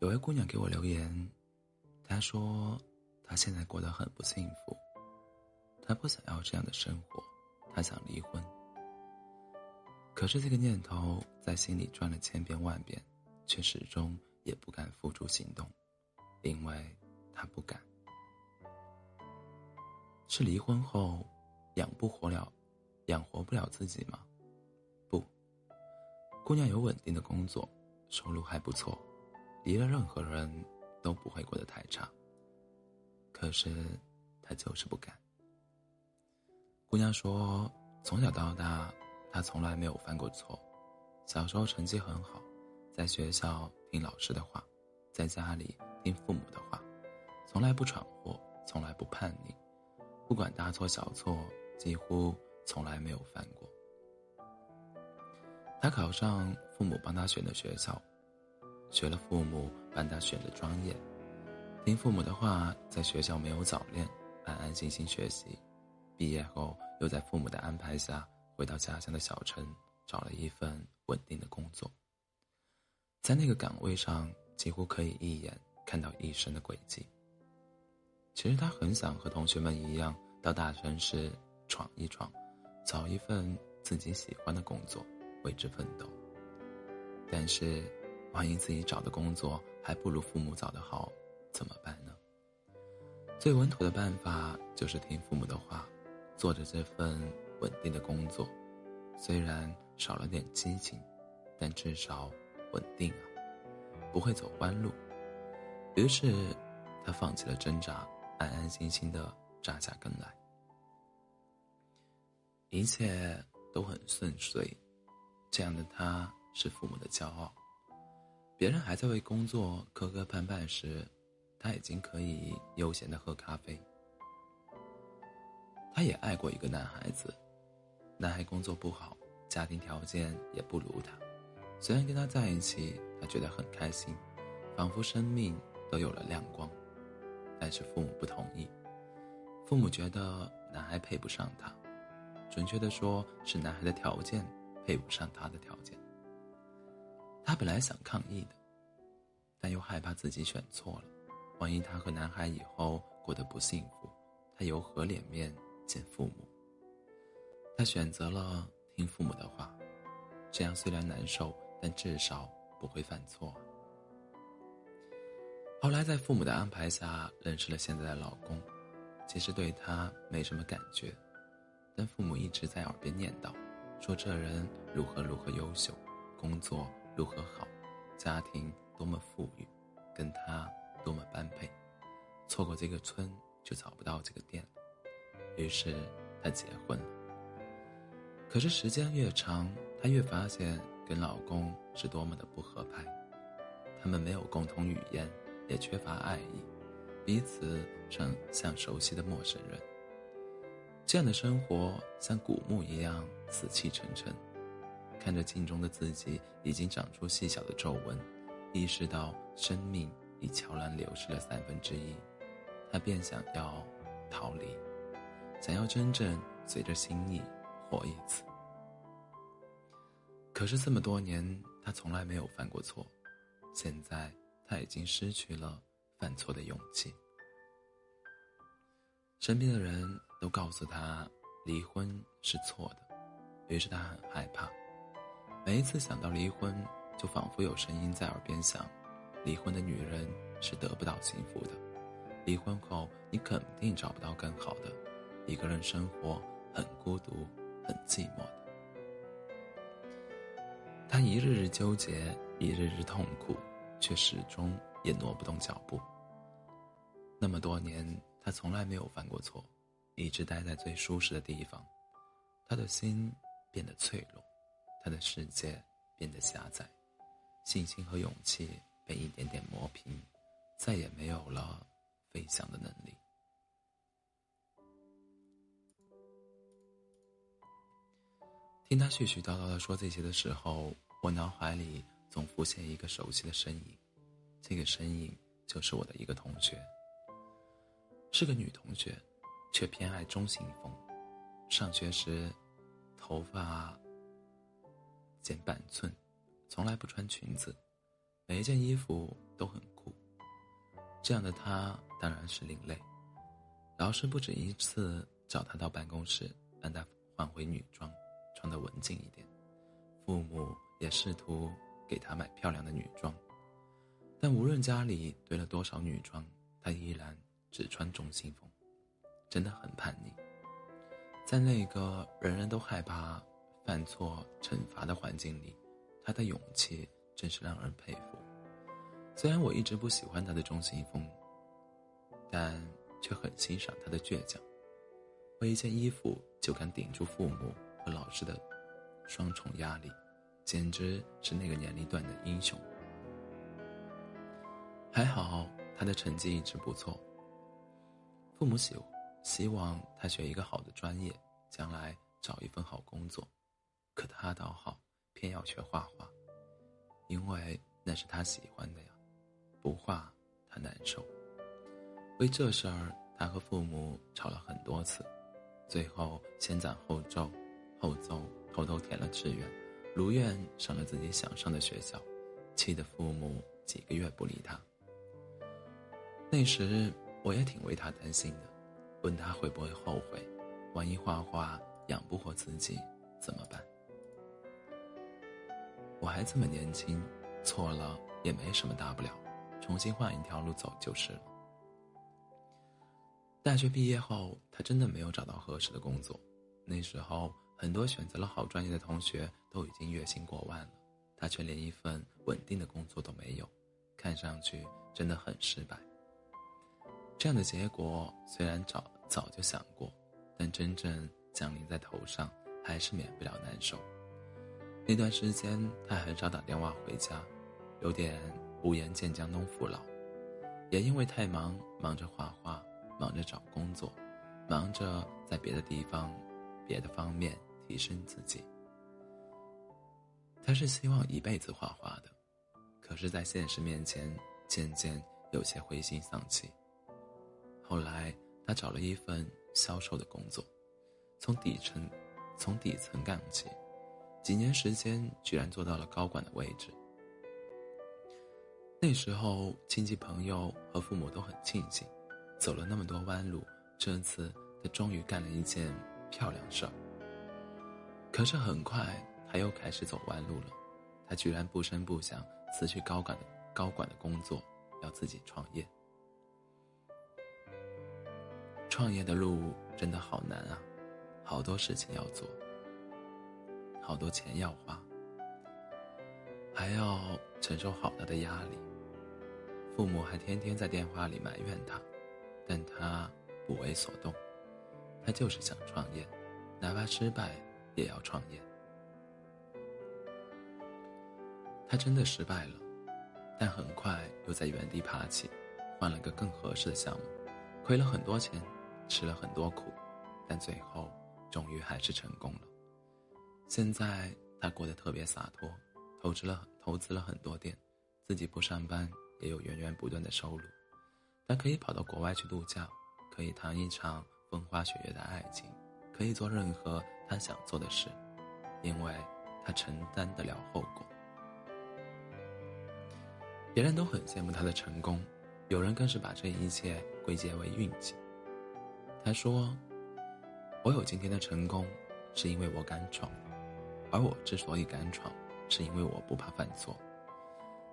有位姑娘给我留言，她说她现在过得很不幸福，她不想要这样的生活，她想离婚。可是这个念头在心里转了千遍万遍，却始终也不敢付诸行动，因为她不敢。是离婚后养不活了，养活不了自己吗？不，姑娘有稳定的工作，收入还不错。离了任何人都不会过得太差。可是，他就是不敢。姑娘说，从小到大，她从来没有犯过错。小时候成绩很好，在学校听老师的话，在家里听父母的话，从来不闯祸，从来不叛逆，不管大错小错，几乎从来没有犯过。她考上父母帮她选的学校。学了父母帮他选的专业，听父母的话，在学校没有早恋，安安心心学习。毕业后，又在父母的安排下回到家乡的小城，找了一份稳定的工作。在那个岗位上，几乎可以一眼看到一生的轨迹。其实他很想和同学们一样，到大城市闯一闯，找一份自己喜欢的工作，为之奋斗。但是。万一自己找的工作还不如父母找的好，怎么办呢？最稳妥的办法就是听父母的话，做着这份稳定的工作，虽然少了点激情，但至少稳定啊，不会走弯路。于是，他放弃了挣扎，安安心心的扎下根来，一切都很顺遂。这样的他是父母的骄傲。别人还在为工作磕磕绊绊时，他已经可以悠闲的喝咖啡。他也爱过一个男孩子，男孩工作不好，家庭条件也不如他。虽然跟他在一起，他觉得很开心，仿佛生命都有了亮光。但是父母不同意，父母觉得男孩配不上他，准确的说是男孩的条件配不上他的条件。他本来想抗议的，但又害怕自己选错了。万一他和男孩以后过得不幸福，他有何脸面见父母？他选择了听父母的话，这样虽然难受，但至少不会犯错。后来在父母的安排下认识了现在的老公，其实对他没什么感觉，但父母一直在耳边念叨，说这人如何如何优秀，工作。如何好？家庭多么富裕，跟他多么般配，错过这个村就找不到这个店。于是她结婚了。可是时间越长，她越发现跟老公是多么的不合拍。他们没有共同语言，也缺乏爱意，彼此像像熟悉的陌生人。这样的生活像古墓一样死气沉沉。看着镜中的自己已经长出细小的皱纹，意识到生命已悄然流失了三分之一，他便想要逃离，想要真正随着心意活一次。可是这么多年，他从来没有犯过错，现在他已经失去了犯错的勇气。身边的人都告诉他，离婚是错的，于是他很害怕。每一次想到离婚，就仿佛有声音在耳边响：离婚的女人是得不到幸福的，离婚后你肯定找不到更好的，一个人生活很孤独，很寂寞的。他一日日纠结，一日日痛苦，却始终也挪不动脚步。那么多年，他从来没有犯过错，一直待在最舒适的地方，他的心变得脆弱。他的世界变得狭窄，信心和勇气被一点点磨平，再也没有了飞翔的能力。听他絮絮叨叨的说这些的时候，我脑海里总浮现一个熟悉的身影，这个身影就是我的一个同学，是个女同学，却偏爱中性风，上学时头发。剪板寸，从来不穿裙子，每一件衣服都很酷。这样的他当然是另类。老师不止一次找他到办公室，让他换回女装，穿得文静一点。父母也试图给他买漂亮的女装，但无论家里堆了多少女装，他依然只穿中性风，真的很叛逆。在那个人人都害怕犯错惩罚的环境里，他的勇气真是让人佩服。虽然我一直不喜欢他的中性风，但却很欣赏他的倔强。为一件衣服就敢顶住父母和老师的双重压力，简直是那个年龄段的英雄。还好他的成绩一直不错，父母喜希望他学一个好的专业，将来找一份好工作。可他倒好，偏要学画画，因为那是他喜欢的呀。不画他难受。为这事儿，他和父母吵了很多次，最后先斩后奏，后奏偷偷填了志愿，如愿上了自己想上的学校，气得父母几个月不理他。那时我也挺为他担心的。问他会不会后悔？万一画画养不活自己怎么办？我还这么年轻，错了也没什么大不了，重新换一条路走就是了。大学毕业后，他真的没有找到合适的工作。那时候，很多选择了好专业的同学都已经月薪过万了，他却连一份稳定的工作都没有，看上去真的很失败。这样的结果虽然早早就想过，但真正降临在头上，还是免不了难受。那段时间，他很少打电话回家，有点无颜见江东父老。也因为太忙，忙着画画，忙着找工作，忙着在别的地方、别的方面提升自己。他是希望一辈子画画的，可是，在现实面前，渐渐有些灰心丧气。后来，他找了一份销售的工作，从底层，从底层干起，几年时间居然做到了高管的位置。那时候，亲戚朋友和父母都很庆幸，走了那么多弯路，这次他终于干了一件漂亮事儿。可是很快，他又开始走弯路了，他居然不声不响辞去高管的高管的工作，要自己创业。创业的路真的好难啊，好多事情要做，好多钱要花，还要承受好大的压力。父母还天天在电话里埋怨他，但他不为所动，他就是想创业，哪怕失败也要创业。他真的失败了，但很快又在原地爬起，换了个更合适的项目，亏了很多钱。吃了很多苦，但最后终于还是成功了。现在他过得特别洒脱，投资了投资了很多店，自己不上班也有源源不断的收入。他可以跑到国外去度假，可以谈一场风花雪月的爱情，可以做任何他想做的事，因为他承担得了后果。别人都很羡慕他的成功，有人更是把这一切归结为运气。他说：“我有今天的成功，是因为我敢闯；而我之所以敢闯，是因为我不怕犯错。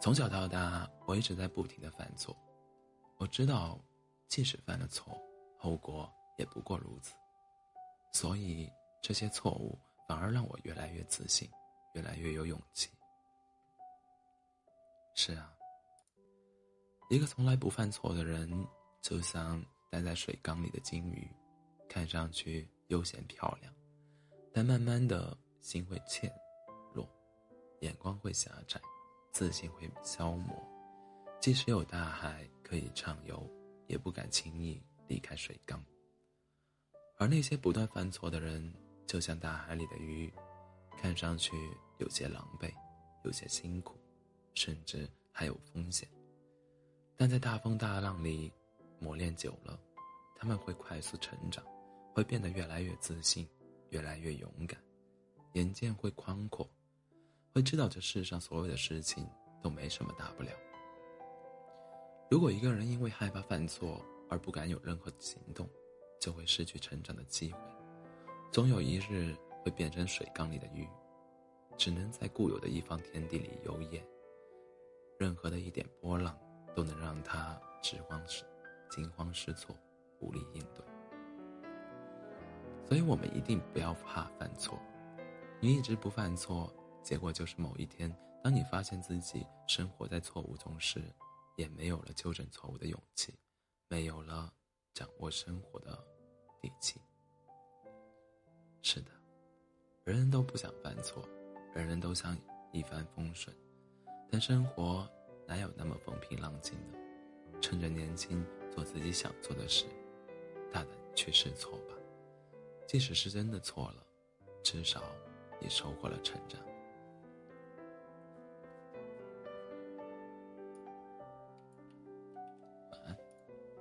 从小到大，我一直在不停的犯错。我知道，即使犯了错，后果也不过如此。所以，这些错误反而让我越来越自信，越来越有勇气。是啊，一个从来不犯错的人，就像……”待在水缸里的金鱼，看上去悠闲漂亮，但慢慢的心会怯弱，眼光会狭窄，自信会消磨。即使有大海可以畅游，也不敢轻易离开水缸。而那些不断犯错的人，就像大海里的鱼，看上去有些狼狈，有些辛苦，甚至还有风险，但在大风大浪里。磨练久了，他们会快速成长，会变得越来越自信，越来越勇敢，眼界会宽阔，会知道这世上所有的事情都没什么大不了。如果一个人因为害怕犯错而不敢有任何行动，就会失去成长的机会，总有一日会变成水缸里的鱼，只能在固有的一方天地里游曳。任何的一点波浪都能让他惊慌失惊慌失措，无力应对。所以我们一定不要怕犯错。你一直不犯错，结果就是某一天，当你发现自己生活在错误中时，也没有了纠正错误的勇气，没有了掌握生活的底气。是的，人人都不想犯错，人人都想一帆风顺，但生活哪有那么风平浪静呢？趁着年轻，做自己想做的事，大胆去试错吧。即使是真的错了，至少。也收获了成长。